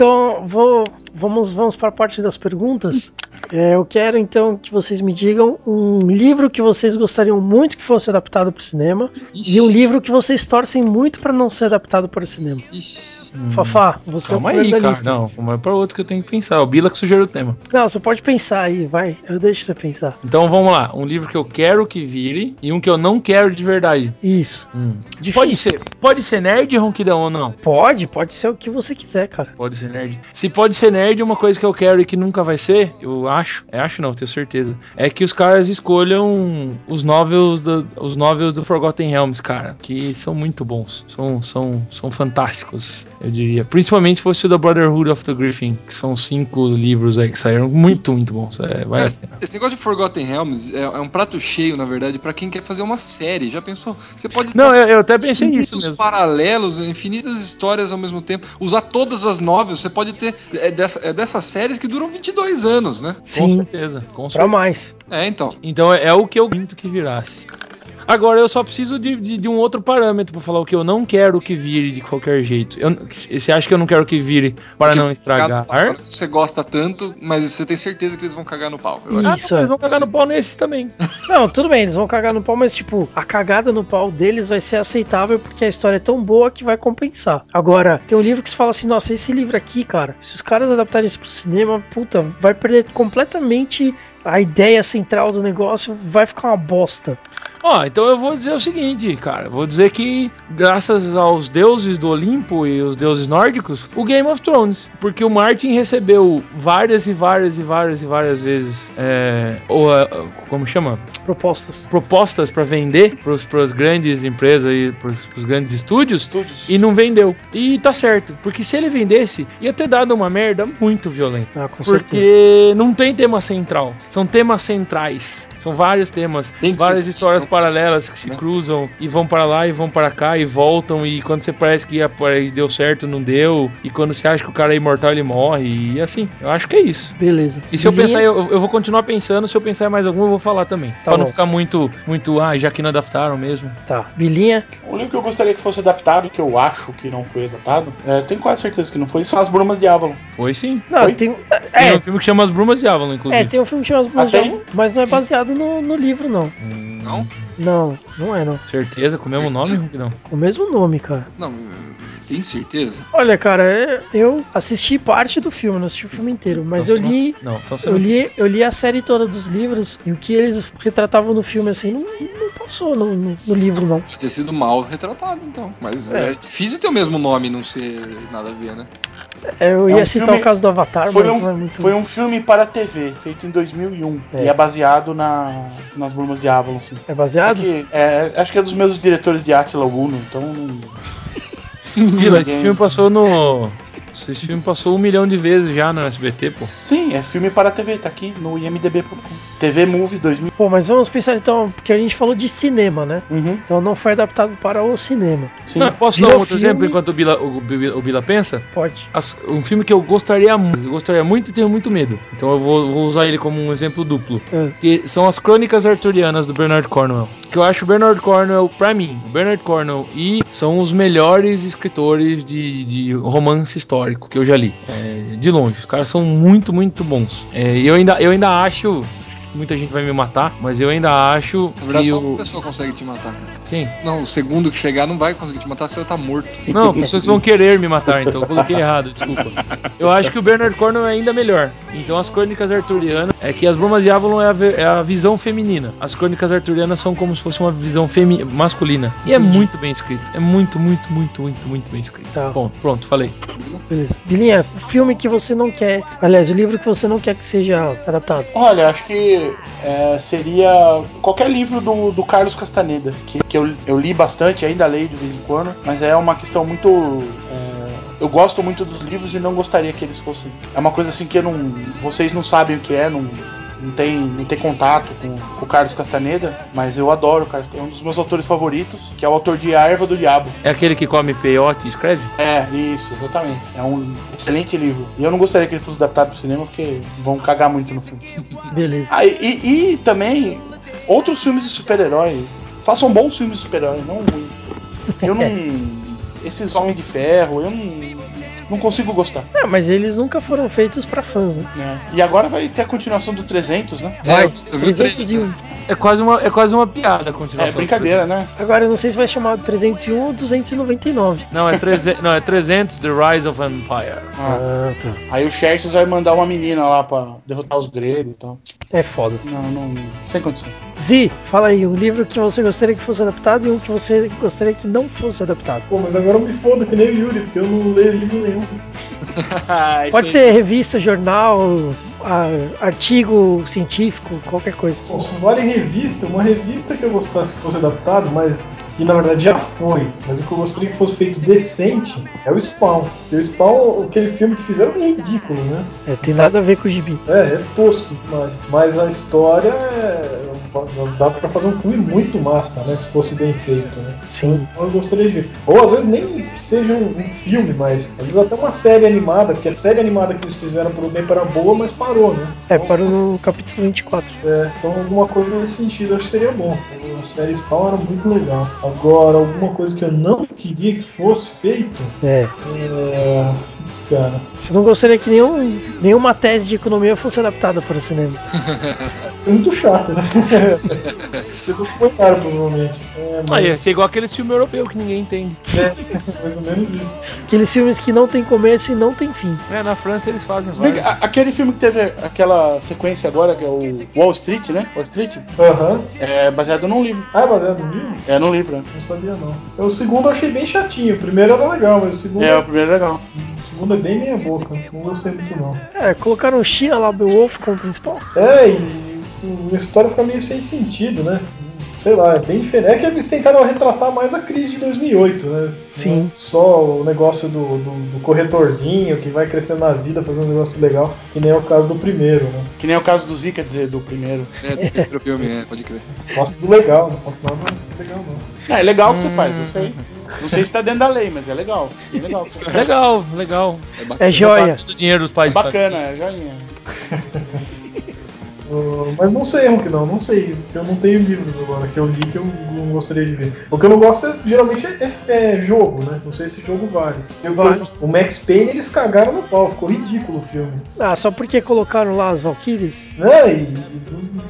Então, vou, vamos, vamos para a parte das perguntas. É, eu quero então que vocês me digam um livro que vocês gostariam muito que fosse adaptado para o cinema e um livro que vocês torcem muito para não ser adaptado para o cinema. Ixi. Fafá, você Calma é o aí, da cara. lista. Não, vamos para outro que eu tenho que pensar. É o Bila que sugeriu o tema. Não, você pode pensar aí, vai. Eu deixo você pensar. Então vamos lá. Um livro que eu quero que vire e um que eu não quero de verdade. Isso. Hum. Difícil. Pode ser, pode ser nerd, Ronquidão ou não? Pode, pode ser o que você quiser, cara. Pode ser nerd. Se pode ser nerd, uma coisa que eu quero e que nunca vai ser, eu acho, é, acho não, tenho certeza, é que os caras escolham os novels do, os novels do Forgotten Realms, cara, que são muito bons, são, são, são fantásticos, eu diria. Principalmente se fosse o da Brotherhood of the Griffin, que são cinco livros aí que saíram muito, muito bons. É, a Esse, negócio de Forgotten Realms é, é um prato cheio, na verdade, pra quem quer fazer uma série. Já pensou? Você pode Não, eu, eu até pensei nisso infinitos mesmo. paralelos, infinitas histórias ao mesmo tempo. Usar todas as novels, você pode ter é, dessa, é dessas séries que duram 22 anos, né? Com Sim, certeza, com pra certeza. mais. É, então. Então é, é o que eu sinto que virasse. Agora eu só preciso de, de, de um outro parâmetro pra falar o que eu não quero que vire de qualquer jeito. Eu, você acha que eu não quero que vire para Porque não estragar? pau. Você gosta tanto, mas você tem certeza que eles vão cagar no pau. Eu acho. Ah, Isso, não, é. eles vão cagar no pau nesses também. Não, tudo bem, eles vão cagar no pau, mas tipo, a cagada no pau deles vai ser aceitável porque a história é tão boa que vai compensar. Agora, tem um livro que você fala assim, nossa, esse livro aqui, cara, se os caras adaptarem isso pro cinema, puta, vai perder completamente a ideia central do negócio, vai ficar uma bosta. Ó, então eu vou dizer o seguinte, cara. Vou dizer que, graças aos deuses do Olimpo e os deuses nórdicos, o Game of Thrones. Porque o Martin recebeu várias e várias e várias e várias vezes. É, ou, como chama? Propostas. Propostas pra vender para as grandes empresas e pros, pros grandes estúdios. Estúdios. E não vendeu. E tá certo. Porque se ele vendesse, ia ter dado uma merda muito violenta. Ah, com certeza. Porque não tem tema central. São temas centrais. São vários temas, Tem várias histórias não pode paralelas ser, que se né? cruzam e vão para lá e vão para cá e voltam e quando você parece que ia, aí deu certo, não deu e quando você acha que o cara é imortal ele morre e assim. Eu acho que é isso. Beleza. E se eu pensar, eu, eu vou continuar pensando, se eu pensar em mais algum, eu vou falar também. Tá pra não bom. ficar muito, muito, ah, já que não adaptaram mesmo. Tá. Bilinha. Um livro que eu gostaria que fosse adaptado, que eu acho que não foi adaptado, é, tenho quase certeza que não foi, são As Brumas de Avalon. Foi sim. Não, Foi? tem. Tem É, um filme que chama As Brumas de Avalon, inclusive. é, tem um filme que chama As Brumas Ah, de tem? Avalon, mas não é baseado no, no livro, não. Hum, Não? Não, não é, não. Certeza, com o mesmo nome, não. O mesmo nome, cara. Não, tem certeza? Olha, cara, é- eu assisti parte do filme, não assisti o filme inteiro, mas eu Então, li. Não, então Eu li, eu li a série toda dos livros e o que eles retratavam no filme, assim, não, não passou no, no- no livro, não. Pode ter sido mal retratado, então. Mas É. é, difícil ter o mesmo nome e não ser nada a ver, né? É, Eu É ia um citar filme- o caso do Avatar, Foi mas um, não é muito. foi um filme para TV, feito em 2001. É. E é baseado na, nas Brumas de Avalon, sim. É baseado? Porque, é, acho que é dos mesmos diretores de Attila Uno, então não... Vila, esse filme passou no. Esse filme passou um milhão de vezes já no SBT, pô. Sim, é filme para TV, tá aqui no imdb.com. TV Movie 2000. Pô, mas vamos pensar então, porque a gente falou de cinema, né? Uhum, Então não foi adaptado para o cinema. sim. Não, posso Virou dar um outro filme. exemplo enquanto o Bila, o, Bila- o Bila pensa? Pode. As- um filme que eu gostaria muito, eu gostaria muito e tenho muito medo. Então eu vou, vou usar ele como um exemplo duplo. É. Que são as Crônicas Arturianas do Bernard Cornwell. Que eu acho o Bernard Cornwell, pra mim, o Bernard Cornwell e são os melhores escritores de, de romance histórico que eu já li. É, de longe. Os caras são muito, muito bons. É, eu, ainda, eu ainda acho. Muita gente vai me matar, mas eu ainda acho Na verdade, que só o. uma pessoa consegue te matar, cara. Quem? Não, o segundo que chegar não vai conseguir te matar, você vai estar morto. Não, pessoas vão querer me matar, então eu coloquei errado, desculpa. Eu acho que o Bernard Cornwell é ainda melhor. Então as crônicas arturianas é que as Brumas de Avalon é a, é a visão feminina. As crônicas arturianas são como se fosse uma visão femi masculina. E é muito bem escrito. É muito, muito, muito, muito, muito bem escrito. Tá. Bom, pronto, falei. Beleza. Bilinha, o filme que você não quer. Aliás, o livro que você não quer que seja adaptado. Olha, acho que é, seria qualquer livro do, do Carlos Castaneda, que, que eu, eu li bastante, ainda leio de vez em quando, mas é uma questão muito. é, eu gosto muito dos livros e não gostaria que eles fossem. É uma coisa assim que não. Vocês não sabem o que é, não. Não tem, não tem contato com, com o Carlos Castaneda, mas eu adoro o Carlos. É um dos meus autores favoritos, que é o autor de A Erva do Diabo. É aquele que come peiote e escreve? É, isso, exatamente. É um excelente livro. E eu não gostaria que ele fosse adaptado pro cinema, porque vão cagar muito no filme. Beleza. Ah, e, e- e também outros filmes de super-herói. Façam bons filmes de super-herói, não ruins. Eu não. Esses Homens de Ferro, eu não. Não consigo gostar. É, mas eles nunca foram feitos pra fãs, né? Né? E agora vai ter a continuação do 300, né? É, vi o 301. É quase uma, é quase uma piada a continuação. É brincadeira, né? Agora eu não sei se vai chamar 301 ou 299. Não, é 300, não, é 300 The Rise of Empire. Ah. Ah, tá. Aí o Xerxes vai mandar uma menina lá pra derrotar os gregos e tal. É foda. Não, não. Sem condições. Zi, fala aí, um livro que você gostaria que fosse adaptado e um que você gostaria que não fosse adaptado. Pô, mas agora eu me fodo que nem o Yuri, porque eu não leio livro nenhum. Pode ser revista, jornal, artigo científico, qualquer coisa. Vale revista, uma revista que eu gostasse que fosse adaptado, mas que na verdade já foi, mas o que eu gostaria que fosse feito decente é o Spawn. Porque o Spawn, aquele filme que fizeram é ridículo, né? É, tem nada a ver com o gibi. É, é tosco demais. Mas a história é... dá pra fazer um filme muito massa, né? Se fosse bem feito, né? Sim. Então eu gostaria de ver. Ou às vezes nem que seja um, um filme, mas às vezes até uma série animada, porque a série animada que eles fizeram por tempo era boa, mas parou, né? É, para o capítulo 24. É, então alguma coisa nesse sentido eu acho que seria bom. A série Spawn era muito legal. Agora, alguma coisa que eu não queria que fosse feito É. é. Putz, cara. Você não gostaria que nenhum, nenhuma tese de economia fosse adaptada para o cinema. Isso é muito chato, né? Você caro, provavelmente. É, mas, Aí, ia ser igual aquele filme europeu que ninguém entende. é, mais ou menos isso. Aqueles filmes que não tem começo e não tem fim. É, na França eles fazem bem aquele filme que teve aquela sequência agora, que é o Wall Street, né? Wall Street, Aham. é baseado num livro. Ah, é baseado no livro? É num livro, né? Não sabia não. O segundo eu achei bem chatinho. O primeiro era legal, mas o segundo, É, o primeiro é legal. o segundo é bem meia boca. Não gostei muito não. É, colocaram o Shia lá, o Beowulf como principal. É, e a história fica meio sem sentido, né? Sei lá, é bem diferente. É que eles tentaram retratar mais a crise de 2008, né? Sim. Não Só o negócio do, do, do corretorzinho que vai crescendo na vida, fazendo um negócio legal, que nem é o caso do primeiro, né? Que nem o caso do Zika, quer dizer, do primeiro. É, do primeiro filme, é, pode crer. Faço do legal, não faço nada legal não. É, é legal o que você faz, eu sei. Não sei se tá dentro da lei, mas é legal. É legal. Legal, legal. É. É joia. Do dinheiro dos pais. Bacana, é joinha. Uh, mas não sei, Hulk, não, não sei. Eu não tenho livros agora que eu li que eu não gostaria de ver. O que eu não gosto é, geralmente é, é- é jogo, né? Não sei se jogo vale. Eu, Vale. exemplo, o Max Payne eles cagaram no pau, ficou ridículo o filme. Ah, só porque colocaram lá as Valkyries? Né? E, e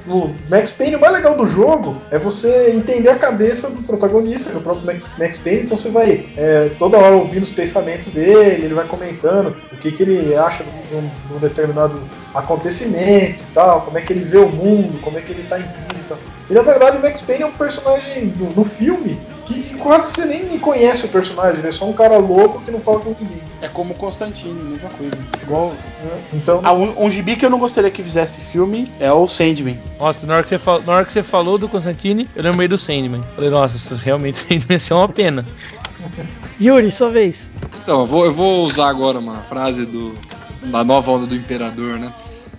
o Max Payne, o mais legal do jogo é você entender a cabeça do protagonista, que é o próprio Max, Max Payne, então você vai é, toda hora ouvindo os pensamentos dele, ele vai comentando o que, que ele acha de um, de um determinado acontecimento e tal, como é que ele vê o mundo, como é que ele tá em crise e tal. E na verdade o Max Payne é um personagem no, no filme que quase você nem conhece o personagem, ele é só um cara louco que não fala com ninguém. É como o Constantine, mesma coisa. Igual. né? Então, Ah, um, um gibi que eu não gostaria que fizesse filme é o Sandman. Nossa, na hora, que você fal... na hora que você falou do Constantine, eu lembrei do Sandman. Falei, nossa, isso realmente Sandman ser uma pena. Yuri, sua vez. Então, eu vou, eu vou usar agora uma frase do, da nova onda do Imperador, né?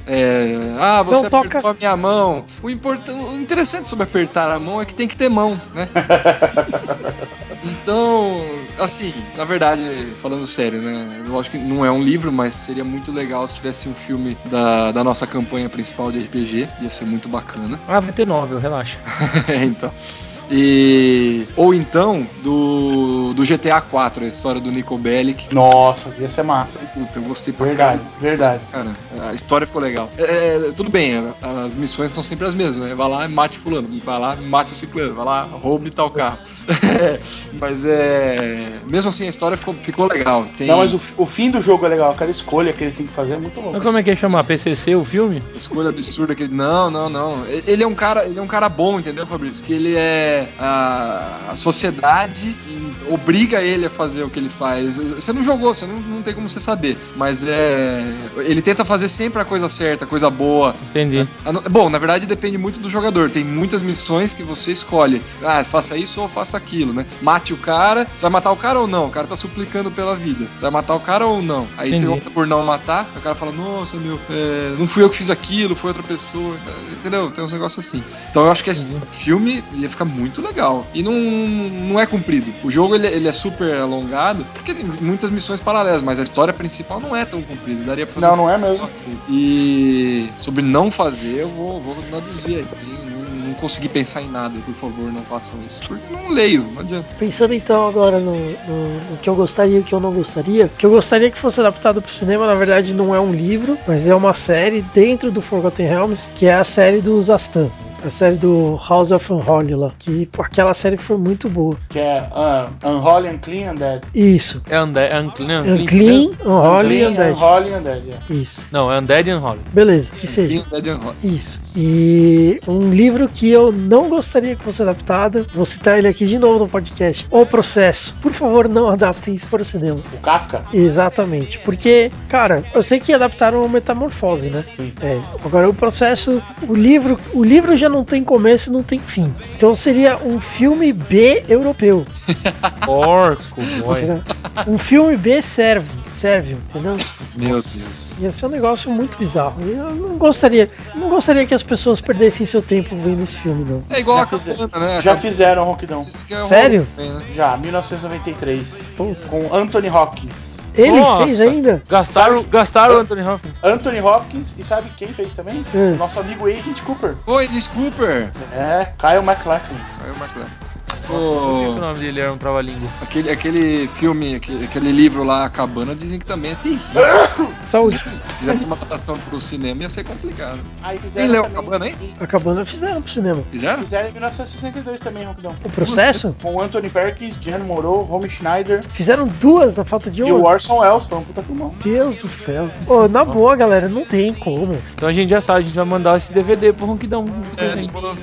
É, ah, você Não toca. apertou a minha mão. O, importa- o interessante sobre apertar a mão é que tem que ter mão, né? então, assim, na verdade, falando sério, né? Lógico que não é um livro, mas seria muito legal se tivesse um filme da, da nossa campanha principal de RPG. Ia ser muito bacana. Ah, vai ter novel, relaxa. então. E. Ou então, do, do GTA 4, a história do Nico Bellic. Nossa, ia ser massa. Puta, eu gostei pra Verdade, caralho. verdade. Cara, a história ficou legal. É, é, tudo bem, as missões são sempre as mesmas, né? Vai lá e mate fulano, vai lá e mate o ciclano, vai lá, roube tal carro. mas é. Mesmo assim, a história ficou, ficou legal. Tem Não, mas o, o fim do jogo é legal, aquela escolha que ele tem que fazer é muito louco. Mas como é que ia chamar? PCC, o filme? escolha absurda que ele. Não, não, não. Ele é um cara, ele é um cara bom, entendeu, Fabrício? Que ele é. A, a sociedade obriga ele a fazer o que ele faz. Você não jogou, você não, não tem como você saber. Mas é. Ele tenta fazer sempre a coisa certa, a coisa boa. Entendi. Bom, na verdade depende muito do jogador. Tem muitas missões que você escolhe. Ah, faça isso ou faça aquilo, né? Mate o cara. Você vai matar o cara ou não? O cara tá suplicando pela vida. Você vai matar o cara ou não? Aí você Entendi. opta por não matar. O cara fala, nossa, meu, é, não fui eu que fiz aquilo, foi outra pessoa. Entendeu? Tem uns negócios assim. Então eu acho que esse Entendi. filme ia ficar muito legal. E não, não é comprido. O jogo ele, ele é super alongado, porque tem muitas missões paralelas, mas a história principal não é tão comprida. Daria pra fazer Não, um não é mesmo. e sobre não fazer, eu vou, vou traduzir aí. Não, não consegui pensar em nada, por favor, não façam isso. Porque não leio, não adianta. Pensando então agora no, no- no que eu gostaria e o que eu não gostaria, o que eu gostaria que fosse adaptado pro cinema, na verdade, não é um livro, mas é uma série dentro do Forgotten Realms, que é a série dos Astan. A série do House of Unholy lá. Que pô, aquela série foi muito boa. Que é uh, Unholy and Clean Undead. Isso. É Undead. É Unclean, Unclean, Unholy e Clean, Undead. Unholy and Undead, é. Isso. Não, é Undead and Unholy. Beleza, que seja. Dead and Hot. Isso. E um livro que eu não gostaria que fosse adaptado, vou citar ele aqui de novo no podcast. O Processo. Por favor, não adaptem isso para o cinema. O Kafka? Exatamente. Porque, cara, eu sei que adaptaram o Metamorfose, né? Sim. É. Agora o processo, o livro, o livro já não tem começo e não tem fim. Então seria um filme B europeu. Porco, boy. Um filme B sérvio, sérvio, entendeu? Meu Deus. Ia ser um negócio muito bizarro. Eu não gostaria, não gostaria que as pessoas perdessem seu tempo vendo esse filme, não. É igual Já a fizeram. Cabana, né? Já fizeram aqui é um Sério? né? Já, 1993. Puta. Com Anthony Hopkins. Ele Nossa. fez ainda? Gastaram, Sabe- gastaram o Anthony Hopkins. Anthony Hopkins, e sabe quem fez também? Hum. Nosso amigo Agent Cooper. Oi, Alice Cooper. É, Kyle MacLachlan. O McLaren. Nossa, eu sabia que o O- nome dele era um trava-língua. aquele, aquele filme, aquele, aquele livro lá, a Cabana, dizem que também é terrível. Saúde. Se quisesse uma adaptação pro cinema, ia ser complicado. Aí Quem fizeram leu a Cabana, hein? A cabana fizeram pro cinema. Fizeram? Fizeram em 1962 também, Ronquidão. O processo? Com Anthony Perkins, Jan Moreau, Romy Schneider Fizeram duas na falta de e o. Orson Welles. Foi um puta filmão. Deus do céu. Ô, na boa, galera, não tem como. Então a gente já sabe, a gente vai mandar esse DVD pro Ronquidão. É,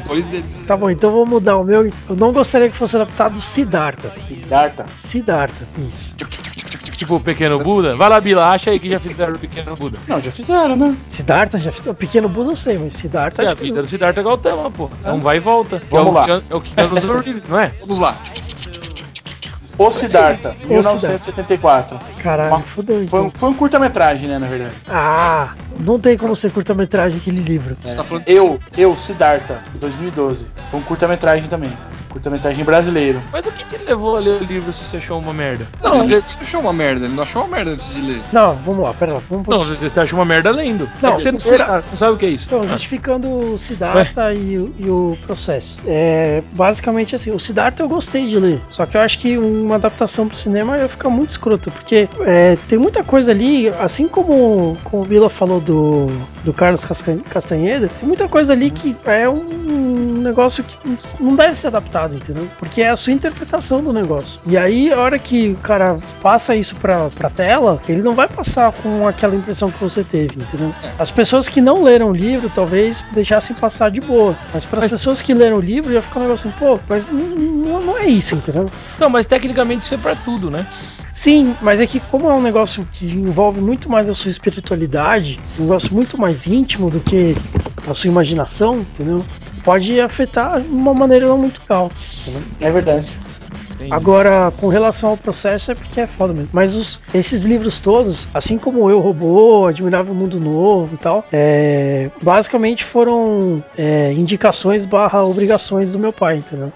dois deles. Tá bom, então eu vou mudar o meu. Eu não gostaria que fosse adaptado Siddhartha. Siddhartha. Siddhartha, isso. Tipo o Pequeno Buda. Vai lá, Bila, acha aí que já fizeram o Pequeno Buda. Não, já fizeram, né? Siddhartha já fiz. O pequeno Buda eu sei, mas Siddhartha É a vida não. do Siddhartha Gautama, pô. É um vai e volta. Vamos é o, lá. É o que é nos Reeves, não é? Vamos lá. O Siddhartha, 1974. Caralho, fudeu Foi, então. um- foi um curta-metragem, né, na verdade. Ah, não tem como ser curta-metragem aquele livro. Você tá falando de Eu, eu, Siddhartha, 2012. Foi um curta-metragem também. Curta-metragem brasileiro. Mas o que te levou a ler o livro se você achou uma merda? Não, ele achou uma merda, ele não achou uma merda antes de ler. Não, vamos lá, pera lá. Vamos Não, você acha uma merda lendo. Não, É você não, será? sabe, não sabe o que é isso. Então, justificando o Siddhartha e, o- e o processo. É, basicamente assim, o Siddhartha eu gostei de ler. Só que eu acho que uma adaptação pro cinema ia ficar muito escroto. Porque é, tem muita coisa ali, assim como, como o Bila falou do, do Carlos Castanheira, tem muita coisa ali que é um negócio que não deve ser adaptado, entendeu? Porque é a sua interpretação do negócio. E aí, a hora que o cara passa isso pra, pra tela, ele não vai passar com aquela impressão que você teve, entendeu? As pessoas que não leram o livro talvez deixassem passar de boa. Mas para as pessoas que leram o livro ia ficar um negócio assim, pô, mas não, não, não é isso, entendeu? Não, mas tecnicamente isso é pra tudo, né? Sim, mas é que como é um negócio que envolve muito mais a sua espiritualidade, um negócio muito mais íntimo do que a sua imaginação, entendeu? Pode afetar de uma maneira não muito entendeu? É verdade. Entendi. Agora, com relação ao processo, é porque é foda mesmo. Mas os, esses livros todos, assim como Eu, Robô, Admirável Mundo Novo e tal, é, basicamente foram é, indicações barra obrigações do meu pai, entendeu?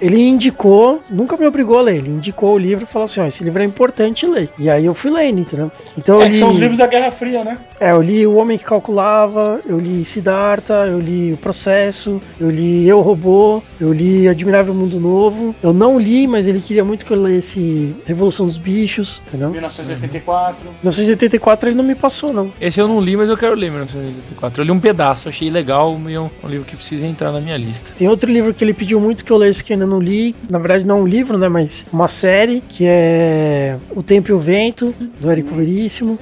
Ele indicou, nunca me obrigou a ler, ele indicou o livro e falou assim: ó, esse livro é importante ler. E aí eu fui lendo, entendeu? Então É que li, são os livros da Guerra Fria, né? é, eu li O Homem que Calculava, eu li Siddhartha, eu li O Processo, eu li Eu Robô, eu li Admirável Mundo Novo. Eu não li, mas ele queria muito que eu lesse Revolução dos Bichos, entendeu? 1984. 1984 ele não me passou, não. Esse eu não li, mas eu quero ler 1984. Eu li um pedaço, achei legal e é um, um livro que precisa entrar na minha lista. Tem outro livro que ele pediu muito que eu lesse que ainda não li. Na verdade, não um livro, né? Mas uma série que é O Tempo e o Vento, do Érico Veríssimo.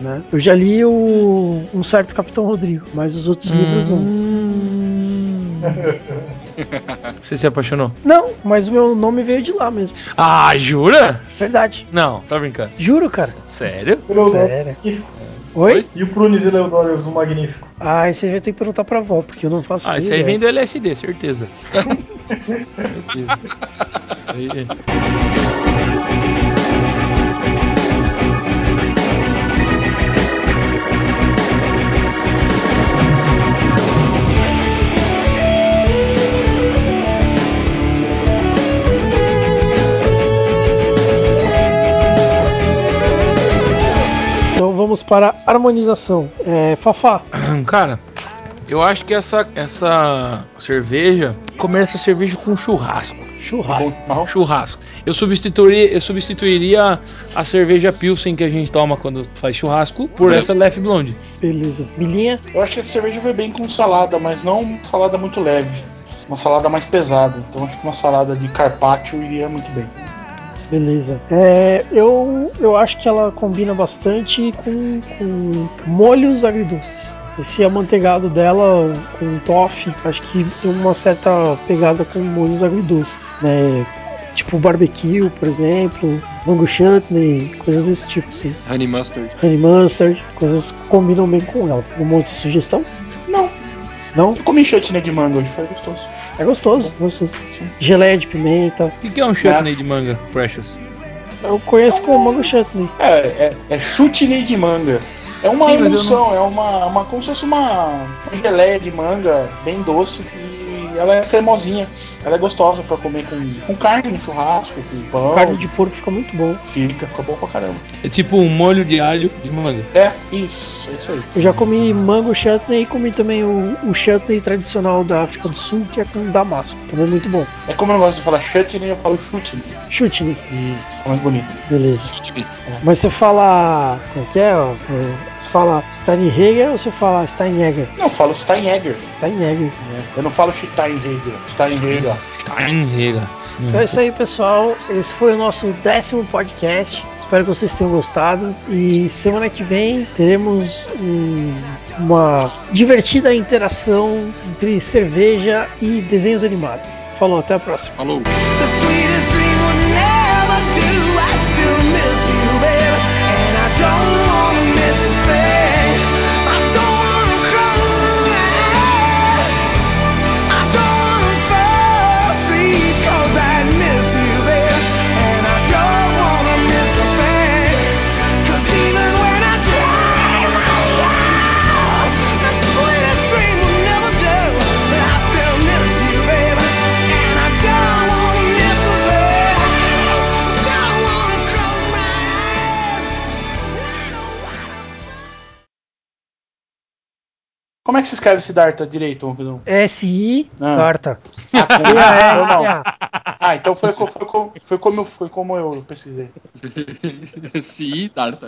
Né? Eu já li o, um certo Capitão Rodrigo, mas os outros livros não. Hum. Você se apaixonou? Não, mas o meu nome veio de lá mesmo. Ah, jura? Verdade. Não, tá brincando. Juro, cara. Sério? Sério. Oi? E o Prunes e Leodorius, o Magnífico? Ah, esse aí vai ter que perguntar pra avó, porque eu não faço Ah, isso ideia. aí vem do LSD, certeza. certeza. Isso aí. Para harmonização. É, Fafá, Cara, Eu acho que essa, essa cerveja começa a cerveja com churrasco. Churrasco. Bom, Churrasco. Eu substituiria, eu substituiria a cerveja Pilsen que a gente toma quando faz churrasco por essa Left Blonde. Beleza. Milinha? Eu acho que essa cerveja vai bem com salada, mas não uma salada muito leve. Uma salada mais pesada. Então acho que uma salada de carpaccio iria muito bem. Beleza. É, eu, eu acho que ela combina bastante com, com molhos agridoces. Esse amanteigado dela com toffee, acho que tem uma certa pegada com molhos agridoces, né? Tipo barbecue, por exemplo, mango chutney, coisas desse tipo assim. Honey mustard. Honey mustard, coisas que combinam bem com ela. Uma outra sugestão? Não, Não? eu comi chutney de manga hoje, foi gostoso. É gostoso, gostoso. Geleia de pimenta. O que, que é um chutney de manga, Precious? Eu conheço como mango chutney. É, é, é chutney de manga. É uma Sim, emulsão, é uma, uma. como se fosse uma, uma geleia de manga bem doce e ela é cremosinha. Ela é gostosa pra comer com, com carne no churrasco, com pão. Carne de porco fica muito bom. Fica, fica bom pra caramba. É tipo um molho de alho de manga. É, isso, é isso aí. Eu já comi mango chutney e comi também o, o chutney tradicional da África do Sul, que é com damasco. Também muito bom. É como eu não gosto de falar chutney, eu falo chutney. Chutney, Isso, fica mais bonito. beleza. Mas você fala. Como é que é? ó? É, Você fala Steinheger ou você fala Steinegger? Não, eu falo Steinegger. Steinegger. Eu não falo Steinheger. Steinheger. Então é isso aí, pessoal. Esse foi o nosso décimo podcast. Espero que vocês tenham gostado. E semana que vem teremos um- uma divertida interação entre cerveja e desenhos animados. Falou, até a próxima. Falou. Como é que se escreve esse Darta direito? S-I, Ah. Darta. Ah, com- T-A-R-T-A. normal. Ah, então foi, foi, co- foi como, eu- foi como eu pesquisei. Sim, Tarta.